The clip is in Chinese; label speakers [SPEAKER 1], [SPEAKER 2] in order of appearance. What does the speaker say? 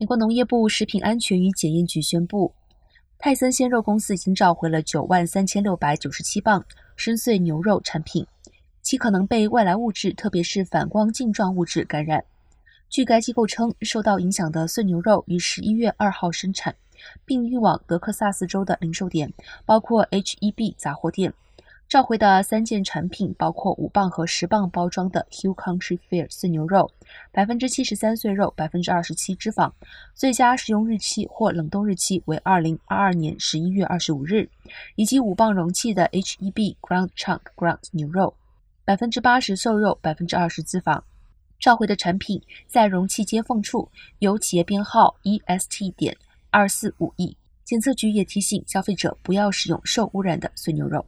[SPEAKER 1] 美国农业部食品安全与检验局宣布，泰森鲜肉公司已经召回了九万三千六百九十七磅深邃牛肉产品，其可能被外来物质，特别是反光镜状物质感染。据该机构称，受到影响的碎牛肉于十一月二号生产，并运往德克萨斯州的零售点，包括 H-E-B 杂货店。召回的三件产品包括五磅和十磅包装的 Hill Country Fair 碎牛肉，百分之七十三碎肉，百分之二十七脂肪，最佳食用日期或冷冻日期为二零二二年十一月二十五日，以及五磅容器的 H-E-B Ground Chunk Ground 牛肉，百分之八十瘦肉，百分之二十脂肪。召回的产品在容器接缝处有企业编号 EST 点二四五 E。检测局也提醒消费者不要使用受污染的碎牛肉。